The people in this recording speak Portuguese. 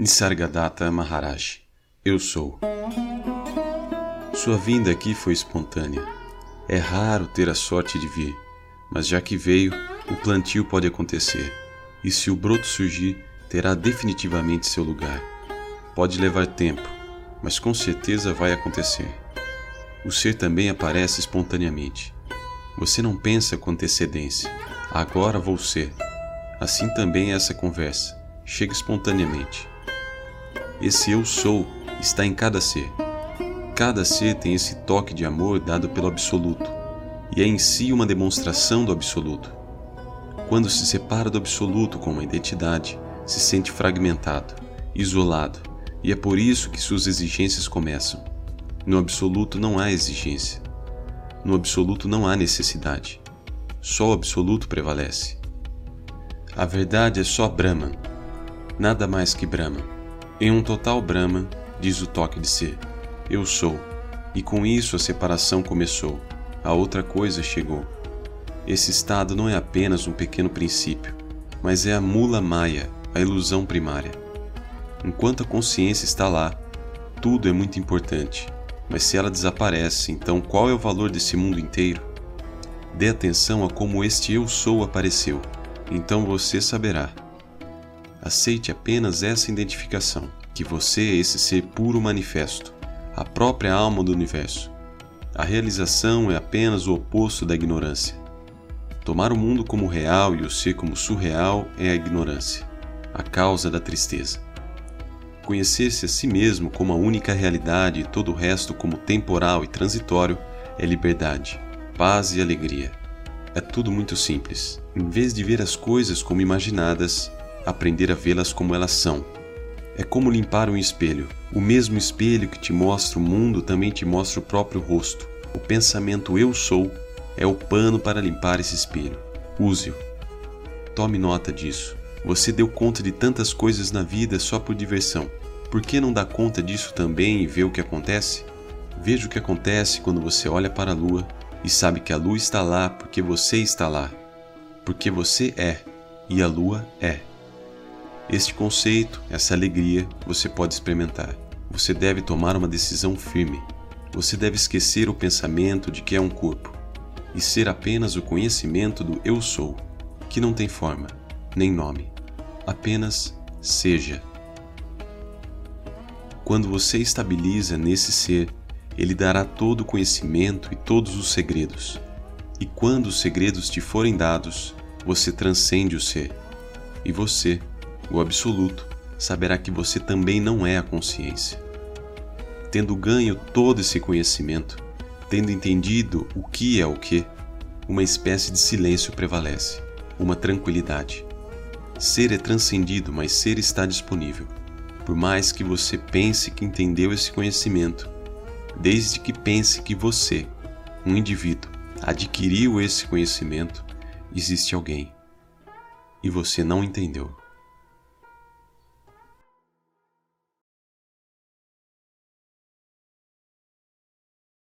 Nisargadatta Maharaj, eu sou. Sua vinda aqui foi espontânea. É raro ter a sorte de vir, mas já que veio, o plantio pode acontecer, e se o broto surgir, terá definitivamente seu lugar. Pode levar tempo, mas com certeza vai acontecer. O ser também aparece espontaneamente. Você não pensa com antecedência. Agora vou ser. Assim também é essa conversa. Chega espontaneamente. Esse eu sou está em cada ser. Cada ser tem esse toque de amor dado pelo Absoluto, e é em si uma demonstração do Absoluto. Quando se separa do Absoluto com uma identidade, se sente fragmentado, isolado, e é por isso que suas exigências começam. No Absoluto não há exigência. No Absoluto não há necessidade. Só o Absoluto prevalece. A verdade é só Brahman, nada mais que Brahman. Em um total Brahma, diz o toque de ser, eu sou, e com isso a separação começou, a outra coisa chegou. Esse estado não é apenas um pequeno princípio, mas é a mula maya, a ilusão primária. Enquanto a consciência está lá, tudo é muito importante, mas se ela desaparece, então qual é o valor desse mundo inteiro? Dê atenção a como este eu sou apareceu, então você saberá. Aceite apenas essa identificação, que você é esse ser puro manifesto, a própria alma do universo. A realização é apenas o oposto da ignorância. Tomar o mundo como real e o ser como surreal é a ignorância, a causa da tristeza. Conhecer-se a si mesmo como a única realidade e todo o resto como temporal e transitório é liberdade, paz e alegria. É tudo muito simples. Em vez de ver as coisas como imaginadas, aprender a vê-las como elas são. É como limpar um espelho. O mesmo espelho que te mostra o mundo também te mostra o próprio rosto. O pensamento eu sou é o pano para limpar esse espelho. Use-o. Tome nota disso. Você deu conta de tantas coisas na vida só por diversão. Por que não dá conta disso também e vê o que acontece? Veja o que acontece quando você olha para a lua e sabe que a lua está lá porque você está lá. Porque você é e a lua é. Este conceito, essa alegria, você pode experimentar. Você deve tomar uma decisão firme. Você deve esquecer o pensamento de que é um corpo e ser apenas o conhecimento do Eu Sou, que não tem forma, nem nome, apenas seja. Quando você estabiliza nesse ser, ele dará todo o conhecimento e todos os segredos. E quando os segredos te forem dados, você transcende o ser. E você o Absoluto saberá que você também não é a consciência. Tendo ganho todo esse conhecimento, tendo entendido o que é o que, uma espécie de silêncio prevalece, uma tranquilidade. Ser é transcendido, mas ser está disponível. Por mais que você pense que entendeu esse conhecimento, desde que pense que você, um indivíduo, adquiriu esse conhecimento, existe alguém. E você não entendeu.